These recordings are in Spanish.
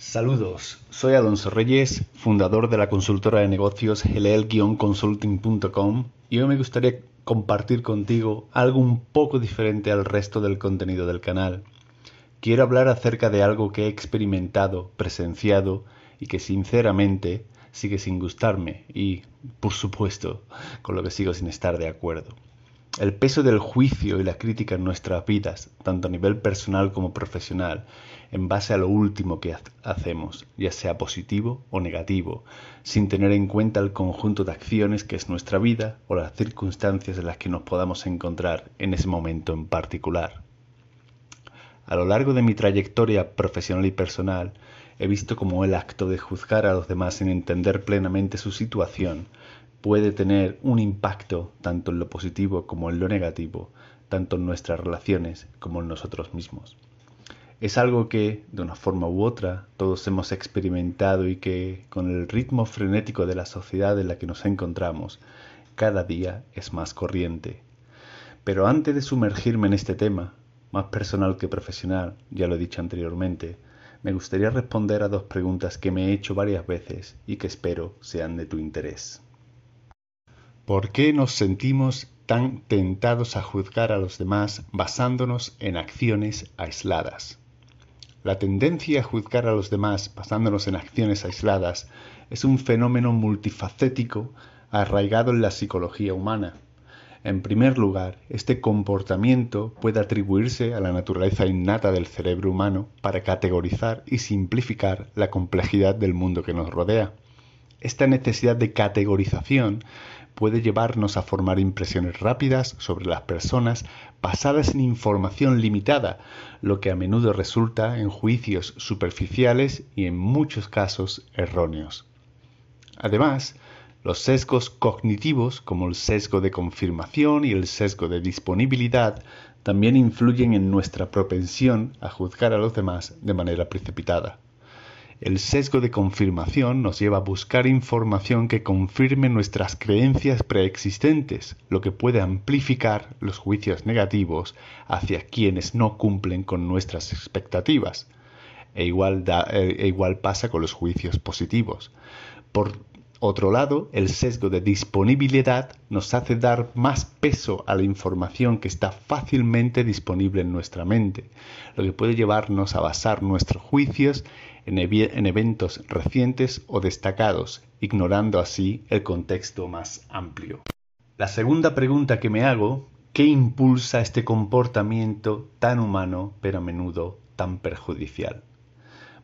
Saludos, soy Alonso Reyes, fundador de la consultora de negocios helel-consulting.com y hoy me gustaría compartir contigo algo un poco diferente al resto del contenido del canal. Quiero hablar acerca de algo que he experimentado, presenciado y que sinceramente sigue sin gustarme y, por supuesto, con lo que sigo sin estar de acuerdo. El peso del juicio y la crítica en nuestras vidas, tanto a nivel personal como profesional, en base a lo último que hacemos, ya sea positivo o negativo, sin tener en cuenta el conjunto de acciones que es nuestra vida o las circunstancias en las que nos podamos encontrar en ese momento en particular. A lo largo de mi trayectoria profesional y personal, he visto cómo el acto de juzgar a los demás sin entender plenamente su situación puede tener un impacto tanto en lo positivo como en lo negativo, tanto en nuestras relaciones como en nosotros mismos. Es algo que, de una forma u otra, todos hemos experimentado y que, con el ritmo frenético de la sociedad en la que nos encontramos, cada día es más corriente. Pero antes de sumergirme en este tema, más personal que profesional, ya lo he dicho anteriormente, me gustaría responder a dos preguntas que me he hecho varias veces y que espero sean de tu interés. ¿Por qué nos sentimos tan tentados a juzgar a los demás basándonos en acciones aisladas? La tendencia a juzgar a los demás basándonos en acciones aisladas es un fenómeno multifacético arraigado en la psicología humana. En primer lugar, este comportamiento puede atribuirse a la naturaleza innata del cerebro humano para categorizar y simplificar la complejidad del mundo que nos rodea. Esta necesidad de categorización puede llevarnos a formar impresiones rápidas sobre las personas basadas en información limitada, lo que a menudo resulta en juicios superficiales y en muchos casos erróneos. Además, los sesgos cognitivos, como el sesgo de confirmación y el sesgo de disponibilidad, también influyen en nuestra propensión a juzgar a los demás de manera precipitada. El sesgo de confirmación nos lleva a buscar información que confirme nuestras creencias preexistentes, lo que puede amplificar los juicios negativos hacia quienes no cumplen con nuestras expectativas. E igual, e, e pasa con los juicios positivos. Por otro lado, el sesgo de disponibilidad nos hace dar más peso a la información que está fácilmente disponible en nuestra mente, lo que puede llevarnos a basar nuestros juicios en, en, eventos recientes o destacados, ignorando así el contexto más amplio. La segunda pregunta que me hago, ¿qué impulsa este comportamiento tan humano pero a menudo tan perjudicial?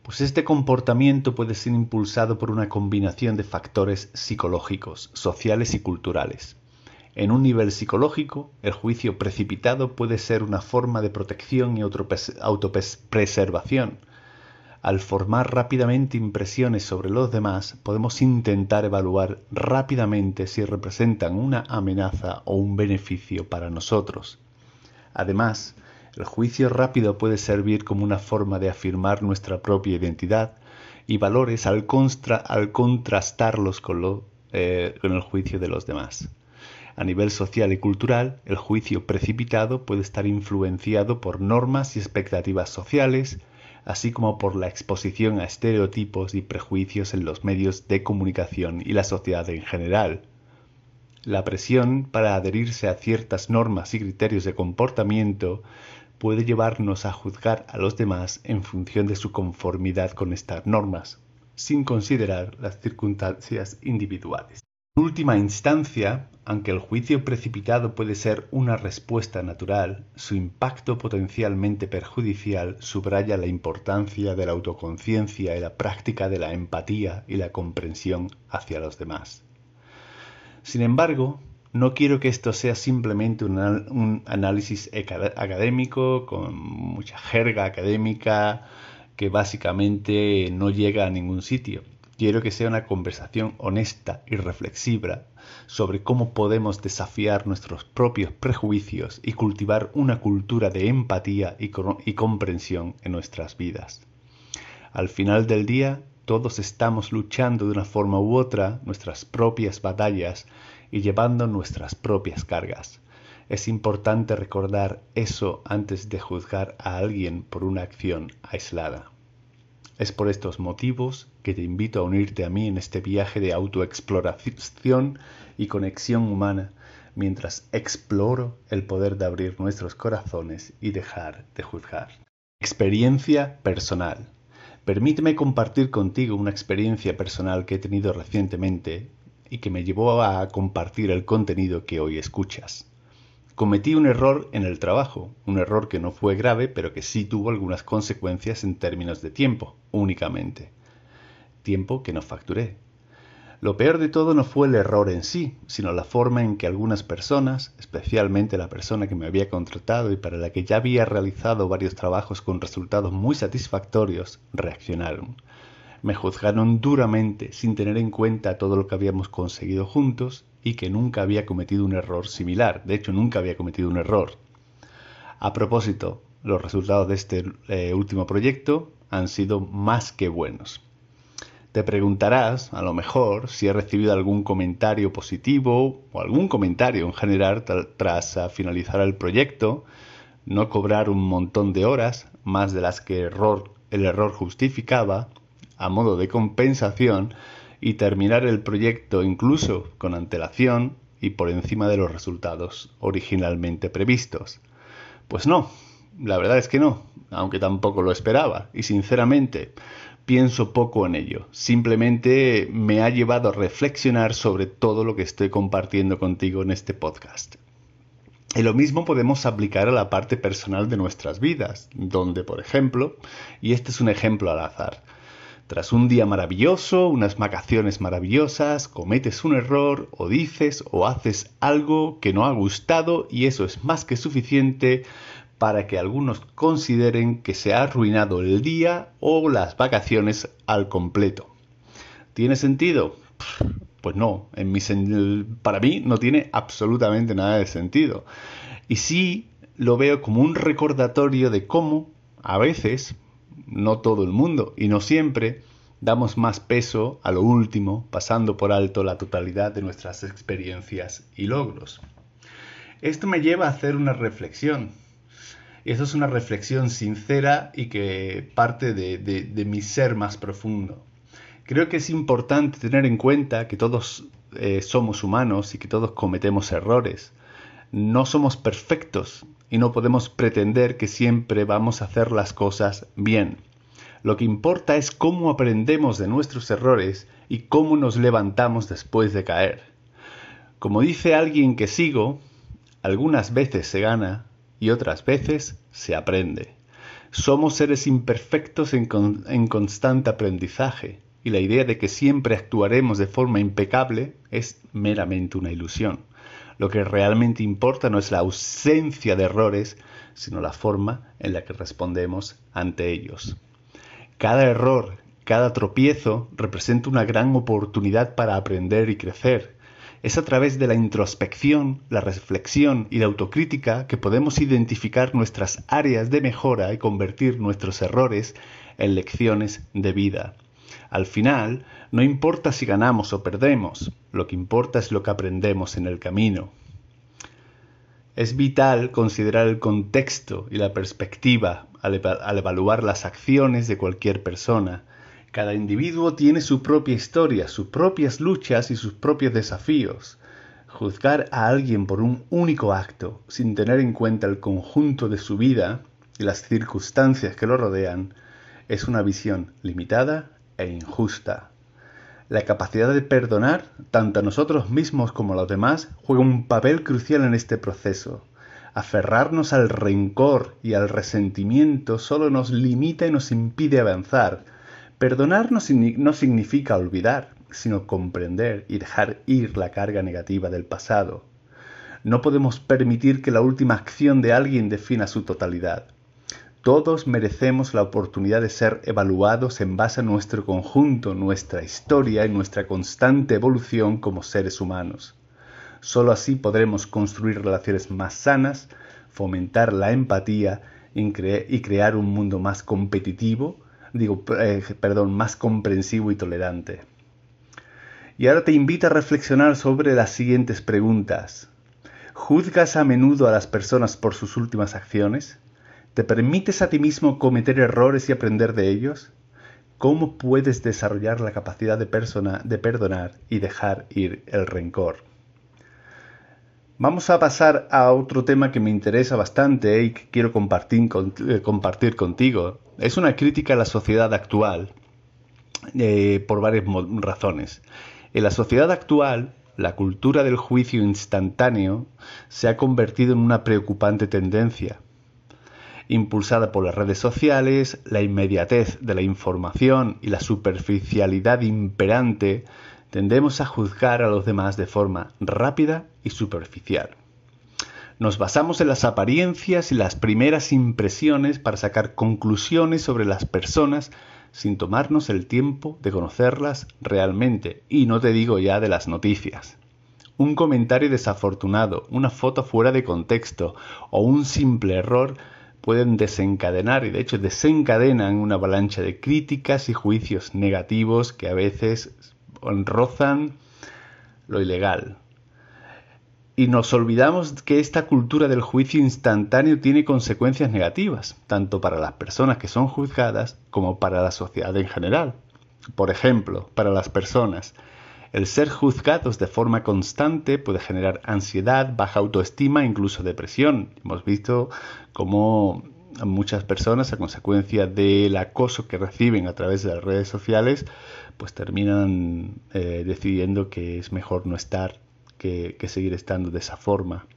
Pues este comportamiento puede ser impulsado por una combinación de factores psicológicos, sociales y culturales. En un nivel psicológico, el juicio precipitado puede ser una forma de protección y autopreservación. Al formar rápidamente impresiones sobre los demás, podemos intentar evaluar rápidamente si representan una amenaza o un beneficio para nosotros. Además, el juicio rápido puede servir como una forma de afirmar nuestra propia identidad y valores al, contrastarlos eh, con, el juicio de los demás. A nivel social y cultural, el juicio precipitado puede estar influenciado por normas y expectativas sociales, así como por la exposición a estereotipos y prejuicios en los medios de comunicación y la sociedad en general. La presión para adherirse a ciertas normas y criterios de comportamiento puede llevarnos a juzgar a los demás en función de su conformidad con estas normas, sin considerar las circunstancias individuales. En última instancia, aunque el juicio precipitado puede ser una respuesta natural, su impacto potencialmente perjudicial subraya la importancia de la autoconciencia y la práctica de la empatía y la comprensión hacia los demás. Sin embargo, no quiero que esto sea simplemente un, análisis académico con mucha jerga académica que básicamente no llega a ningún sitio. Quiero que sea una conversación honesta y reflexiva sobre cómo podemos desafiar nuestros propios prejuicios y cultivar una cultura de empatía y, y comprensión en nuestras vidas. Al final del día, todos estamos luchando de una forma u otra nuestras propias batallas y llevando nuestras propias cargas. Es importante recordar eso antes de juzgar a alguien por una acción aislada. Es por estos motivos que te invito a unirte a mí en este viaje de autoexploración y conexión humana mientras exploro el poder de abrir nuestros corazones y dejar de juzgar. Experiencia personal. Permíteme compartir contigo una experiencia personal que he tenido recientemente y que me llevó a compartir el contenido que hoy escuchas. Cometí un error en el trabajo, un error que no fue grave, pero que sí tuvo algunas consecuencias en términos de tiempo, únicamente. Tiempo que no facturé, lo peor de todo no fue el error en sí, sino la forma en que algunas personas, especialmente la persona que me había contratado y para la que ya había realizado varios trabajos con resultados muy satisfactorios, reaccionaron. Me juzgaron duramente sin tener en cuenta todo lo que habíamos conseguido juntos y que nunca había cometido un error similar. De hecho, nunca había cometido un error. A propósito, los resultados de este eh, último proyecto han sido más que buenos. Te preguntarás, a lo mejor, si he recibido algún comentario positivo o algún comentario en general tras finalizar el proyecto, no cobrar un montón de horas, más de las que el error justificaba, a modo de compensación, y terminar el proyecto incluso con antelación y por encima de los resultados originalmente previstos. Pues no, la verdad es que no, aunque tampoco lo esperaba, y sinceramente, pienso poco en ello. Simplemente me ha llevado a reflexionar sobre todo lo que estoy compartiendo contigo en este podcast. Y lo mismo podemos aplicar a la parte personal de nuestras vidas, donde, por ejemplo, y este es un ejemplo al azar, tras un día maravilloso, unas vacaciones maravillosas, cometes un error o dices o haces algo que no ha gustado y eso es más que suficiente para que algunos consideren que se ha arruinado el día o las vacaciones al completo. ¿Tiene sentido? Pues no, en mi para mí no tiene absolutamente nada de sentido. Y sí lo veo como un recordatorio de cómo, a veces, no todo el mundo y no siempre, damos más peso a lo último, pasando por alto la totalidad de nuestras experiencias y logros. Esto me lleva a hacer una reflexión y eso es una reflexión sincera y que parte de, mi ser más profundo. Creo que es importante tener en cuenta que todos eh, somos humanos y que todos cometemos errores. No somos perfectos y no podemos pretender que siempre vamos a hacer las cosas bien. Lo que importa es cómo aprendemos de nuestros errores y cómo nos levantamos después de caer. Como dice alguien que sigo, algunas veces se gana y otras veces se aprende. Somos seres imperfectos en, constante aprendizaje y la idea de que siempre actuaremos de forma impecable es meramente una ilusión. Lo que realmente importa no es la ausencia de errores, sino la forma en la que respondemos ante ellos. Cada error, cada tropiezo representa una gran oportunidad para aprender y crecer, es a través de la introspección, la reflexión y la autocrítica que podemos identificar nuestras áreas de mejora y convertir nuestros errores en lecciones de vida. Al final, no importa si ganamos o perdemos, lo que importa es lo que aprendemos en el camino. Es vital considerar el contexto y la perspectiva al, evaluar las acciones de cualquier persona, cada individuo tiene su propia historia, sus propias luchas y sus propios desafíos. Juzgar a alguien por un único acto, sin tener en cuenta el conjunto de su vida y las circunstancias que lo rodean, es una visión limitada e injusta. La capacidad de perdonar, tanto a nosotros mismos como a los demás, juega un papel crucial en este proceso. Aferrarnos al rencor y al resentimiento solo nos limita y nos impide avanzar, Perdonar no, significa olvidar, sino comprender y dejar ir la carga negativa del pasado. No podemos permitir que la última acción de alguien defina su totalidad. Todos merecemos la oportunidad de ser evaluados en base a nuestro conjunto, nuestra historia y nuestra constante evolución como seres humanos. Solo así podremos construir relaciones más sanas, fomentar la empatía y, crear un mundo más competitivo, digo, eh, perdón, más comprensivo y tolerante. Y ahora te invito a reflexionar sobre las siguientes preguntas. ¿Juzgas a menudo a las personas por sus últimas acciones? ¿Te permites a ti mismo cometer errores y aprender de ellos? ¿cómo puedes desarrollar la capacidad de, persona, de perdonar y dejar ir el rencor? Vamos a pasar a otro tema que me interesa bastante y que quiero compartir, eh, compartir contigo. Es una crítica a la sociedad actual eh, por varias razones. En la sociedad actual, la cultura del juicio instantáneo se ha convertido en una preocupante tendencia. Impulsada por las redes sociales, la inmediatez de la información y la superficialidad imperante, tendemos a juzgar a los demás de forma rápida y superficial. Nos basamos en las apariencias y las primeras impresiones para sacar conclusiones sobre las personas sin tomarnos el tiempo de conocerlas realmente, y no te digo ya de las noticias. Un comentario desafortunado, una foto fuera de contexto o un simple error pueden desencadenar y de hecho desencadenan una avalancha de críticas y juicios negativos que a veces rozan lo ilegal, y nos olvidamos que esta cultura del juicio instantáneo tiene consecuencias negativas, tanto para las personas que son juzgadas como para la sociedad en general. Por ejemplo, para las personas, el ser juzgados de forma constante puede generar ansiedad, baja autoestima e incluso depresión. Hemos visto cómo muchas personas, a consecuencia del acoso que reciben a través de las redes sociales, pues terminan eh, decidiendo que es mejor no estar que, seguir estando de esa forma.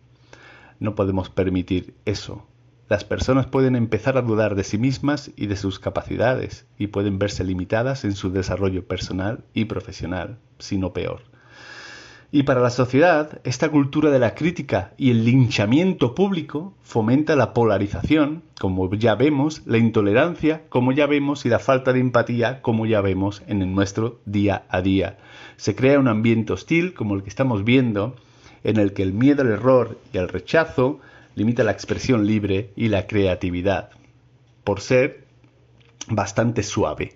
No podemos permitir eso. Las personas pueden empezar a dudar de sí mismas y de sus capacidades y pueden verse limitadas en su desarrollo personal y profesional, si no peor. Y para la sociedad, esta cultura de la crítica y el linchamiento público fomenta la polarización, como ya vemos, la intolerancia, como ya vemos, y la falta de empatía, como ya vemos en nuestro día a día. Se crea un ambiente hostil, como el que estamos viendo, en el que el miedo al error y al rechazo limita la expresión libre y la creatividad, por ser bastante suave.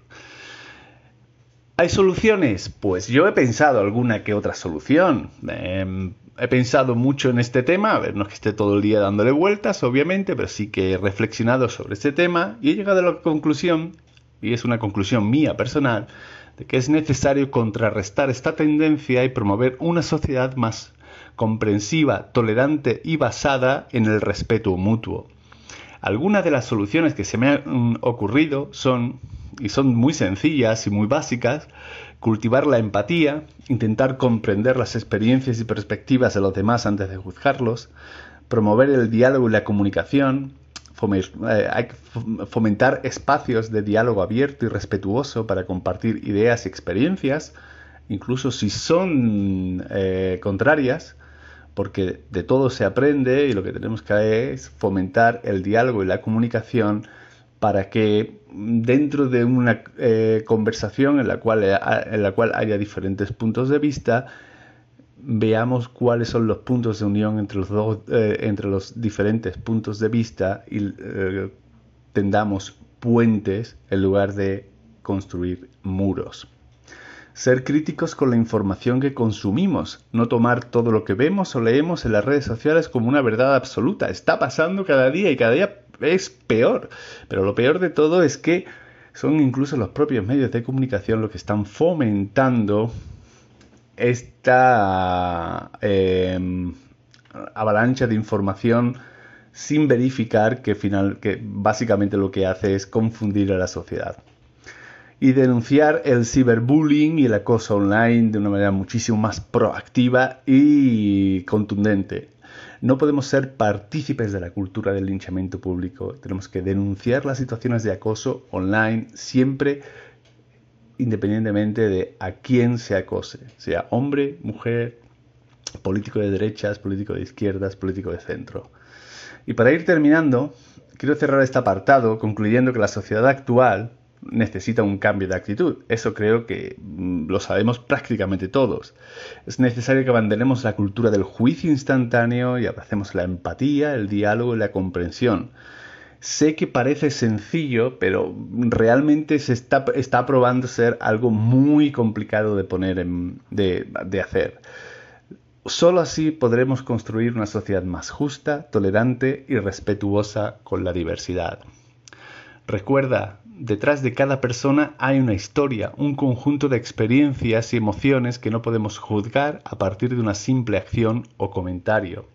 ¿Hay soluciones? Pues yo he pensado alguna que otra solución. Em, he pensado mucho en este tema, a ver, no es que esté todo el día dándole vueltas, obviamente, pero sí que he reflexionado sobre este tema y he llegado a la conclusión, y es una conclusión mía personal, de que es necesario contrarrestar esta tendencia y promover una sociedad más comprensiva, tolerante y basada en el respeto mutuo. Algunas de las soluciones que se me han ocurrido son y son muy sencillas y muy básicas, cultivar la empatía, intentar comprender las experiencias y perspectivas de los demás antes de juzgarlos, promover el diálogo y la comunicación, eh, fomentar espacios de diálogo abierto y respetuoso para compartir ideas y experiencias, incluso si son eh, contrarias, porque de todo se aprende y lo que tenemos que hacer es fomentar el diálogo y la comunicación para que dentro de una eh, conversación en la, cual, eh, en la cual haya diferentes puntos de vista, veamos cuáles son los puntos de unión entre los, dos, eh, entre los diferentes puntos de vista y tendamos puentes en lugar de construir muros. Ser críticos con la información que consumimos, no tomar todo lo que vemos o leemos en las redes sociales como una verdad absoluta. Está pasando cada día y cada día es peor. Pero lo peor de todo es que son incluso los propios medios de comunicación los que están fomentando esta em, avalancha de información sin verificar que, final, que básicamente lo que hace es confundir a la sociedad. Y denunciar el ciberbullying y el acoso online de una manera muchísimo más proactiva y contundente. No podemos ser partícipes de la cultura del linchamiento público. Tenemos que denunciar las situaciones de acoso online siempre independientemente de a quién se acose, sea hombre, mujer, político de derechas, político de izquierdas, político de centro. Y para ir terminando, quiero cerrar este apartado concluyendo que la sociedad actual necesita un cambio de actitud. Eso creo que mm, lo sabemos prácticamente todos. Es necesario que abandonemos la cultura del juicio instantáneo y abracemos la empatía, el diálogo y la comprensión. Sé que parece sencillo, pero realmente se está, está probando ser algo muy complicado de poner en, de, de hacer. Solo así podremos construir una sociedad más justa, tolerante y respetuosa con la diversidad. Recuerda, detrás de cada persona hay una historia, un conjunto de experiencias y emociones que no podemos juzgar a partir de una simple acción o comentario.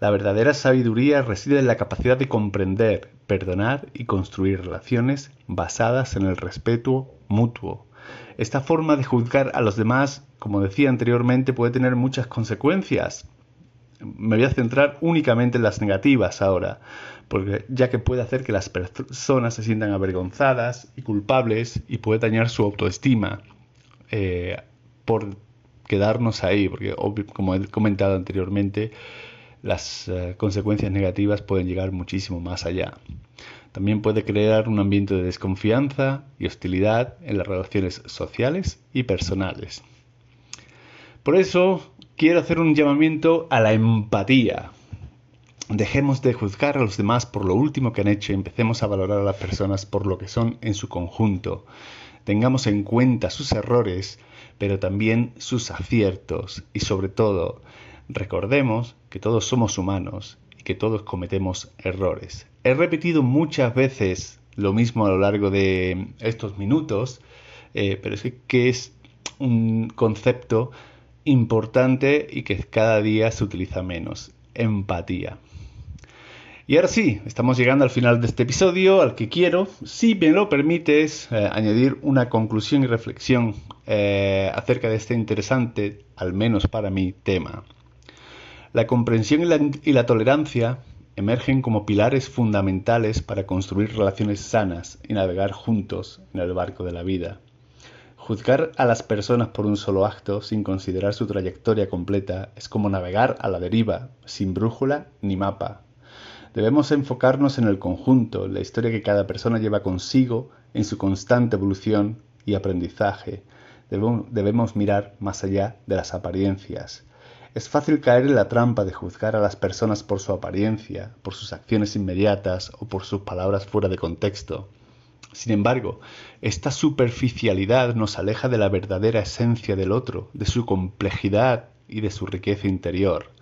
La verdadera sabiduría reside en la capacidad de comprender, perdonar y construir relaciones basadas en el respeto mutuo. Esta forma de juzgar a los demás, como decía anteriormente, puede tener muchas consecuencias. Me voy a centrar únicamente en las negativas ahora, porque ya que puede hacer que las personas se sientan avergonzadas y culpables y puede dañar su autoestima eh, por quedarnos ahí, porque como he comentado anteriormente, las eh, consecuencias negativas pueden llegar muchísimo más allá. También puede crear un ambiente de desconfianza y hostilidad en las relaciones sociales y personales. Por eso quiero hacer un llamamiento a la empatía. Dejemos de juzgar a los demás por lo último que han hecho y empecemos a valorar a las personas por lo que son en su conjunto. Tengamos en cuenta sus errores, pero también sus aciertos y sobre todo recordemos que todos somos humanos y que todos cometemos errores. He repetido muchas veces lo mismo a lo largo de estos minutos, eh, pero es que es un concepto importante y que cada día se utiliza menos. Empatía. Y ahora sí, estamos llegando al final de este episodio, al que quiero, si me lo permites, eh, añadir una conclusión y reflexión eh, acerca de este interesante, al menos para mí, tema. La comprensión y la, tolerancia emergen como pilares fundamentales para construir relaciones sanas y navegar juntos en el barco de la vida. Juzgar a las personas por un solo acto sin considerar su trayectoria completa es como navegar a la deriva, sin brújula ni mapa. Debemos enfocarnos en el conjunto, la historia que cada persona lleva consigo, en su constante evolución y aprendizaje. Debemos, mirar más allá de las apariencias. Es fácil caer en la trampa de juzgar a las personas por su apariencia, por sus acciones inmediatas o por sus palabras fuera de contexto. Sin embargo, esta superficialidad nos aleja de la verdadera esencia del otro, de su complejidad y de su riqueza interior.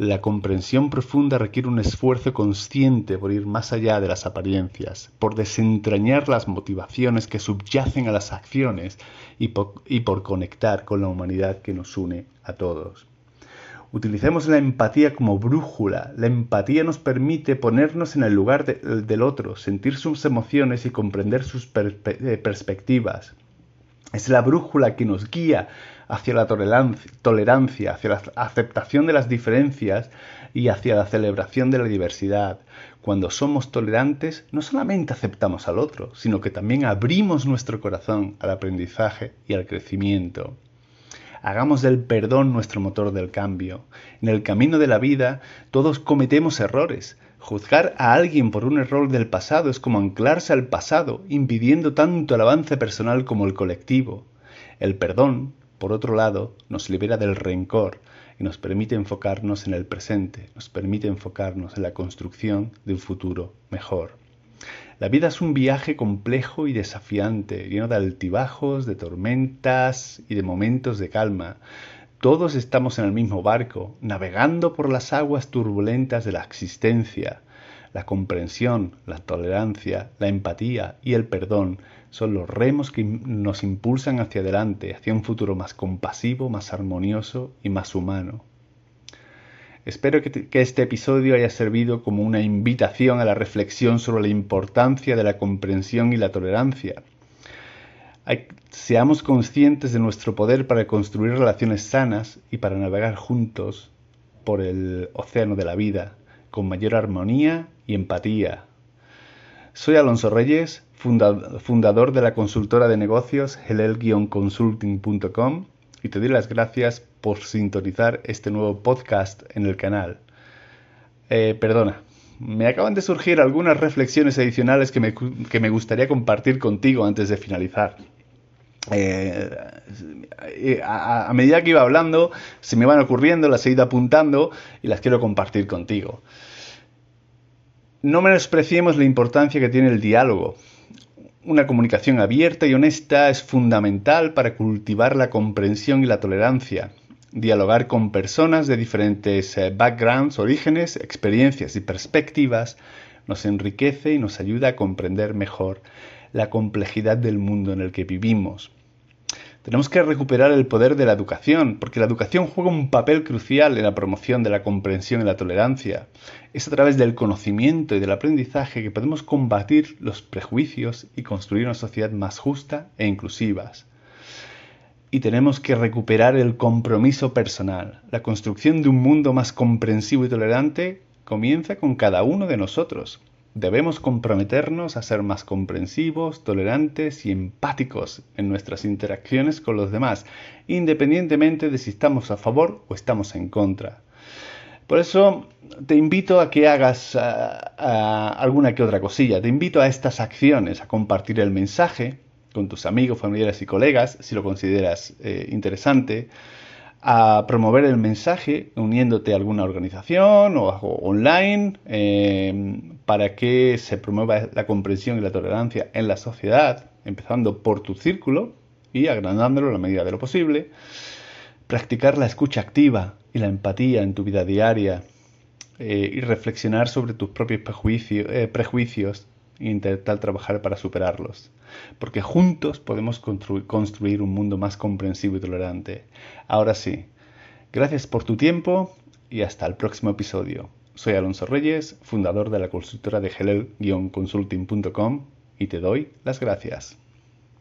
La comprensión profunda requiere un esfuerzo consciente por ir más allá de las apariencias, por desentrañar las motivaciones que subyacen a las acciones y por, conectar con la humanidad que nos une a todos. Utilicemos la empatía como brújula. La empatía nos permite ponernos en el lugar del otro, sentir sus emociones y comprender sus eh, perspectivas. Es la brújula que nos guía hacia la tolerancia, hacia la aceptación de las diferencias y hacia la celebración de la diversidad. Cuando somos tolerantes, no solamente aceptamos al otro, sino que también abrimos nuestro corazón al aprendizaje y al crecimiento. Hagamos del perdón nuestro motor del cambio. En el camino de la vida todos cometemos errores. Juzgar a alguien por un error del pasado es como anclarse al pasado, impidiendo tanto el avance personal como el colectivo. El perdón, por otro lado, nos libera del rencor y nos permite enfocarnos en el presente, nos permite enfocarnos en la construcción de un futuro mejor. La vida es un viaje complejo y desafiante, lleno de altibajos, de tormentas y de momentos de calma. Todos estamos en el mismo barco, navegando por las aguas turbulentas de la existencia. La comprensión, la tolerancia, la empatía y el perdón son los remos que nos impulsan hacia adelante, hacia un futuro más compasivo, más armonioso y más humano. Espero que, este episodio haya servido como una invitación a la reflexión sobre la importancia de la comprensión y la tolerancia. seamos conscientes de nuestro poder para construir relaciones sanas y para navegar juntos por el océano de la vida con mayor armonía y empatía. Soy Alonso Reyes, fundador de la consultora de negocios helel-consulting.com y te doy las gracias por sintonizar este nuevo podcast en el canal. Eh, perdona, me acaban de surgir algunas reflexiones adicionales que me, gustaría compartir contigo antes de finalizar. Eh, a, medida que iba hablando, se me van ocurriendo, las he ido apuntando y las quiero compartir contigo. No menospreciemos la importancia que tiene el diálogo. Una comunicación abierta y honesta es fundamental para cultivar la comprensión y la tolerancia. Dialogar con personas de diferentes eh, backgrounds, orígenes, experiencias y perspectivas nos enriquece y nos ayuda a comprender mejor la complejidad del mundo en el que vivimos. Tenemos que recuperar el poder de la educación, porque la educación juega un papel crucial en la promoción de la comprensión y la tolerancia. Es a través del conocimiento y del aprendizaje que podemos combatir los prejuicios y construir una sociedad más justa e inclusiva y tenemos que recuperar el compromiso personal. La construcción de un mundo más comprensivo y tolerante comienza con cada uno de nosotros. Debemos comprometernos a ser más comprensivos, tolerantes y empáticos en nuestras interacciones con los demás, independientemente de si estamos a favor o estamos en contra. Por eso te invito a que hagas ah, ah, alguna que otra cosilla. Te invito a estas acciones, a compartir el mensaje, con tus amigos, familiares y colegas, si lo consideras eh, interesante, a promover el mensaje uniéndote a alguna organización o, online eh, para que se promueva la comprensión y la tolerancia en la sociedad, empezando por tu círculo y agrandándolo a la medida de lo posible. Practicar la escucha activa y la empatía en tu vida diaria eh, y reflexionar sobre tus propios prejuicios e intentar trabajar para superarlos. Porque juntos podemos construir un mundo más comprensivo y tolerante. Ahora sí, gracias por tu tiempo y hasta el próximo episodio. Soy Alonso Reyes, fundador de la consultora de helel-consulting.com y te doy las gracias.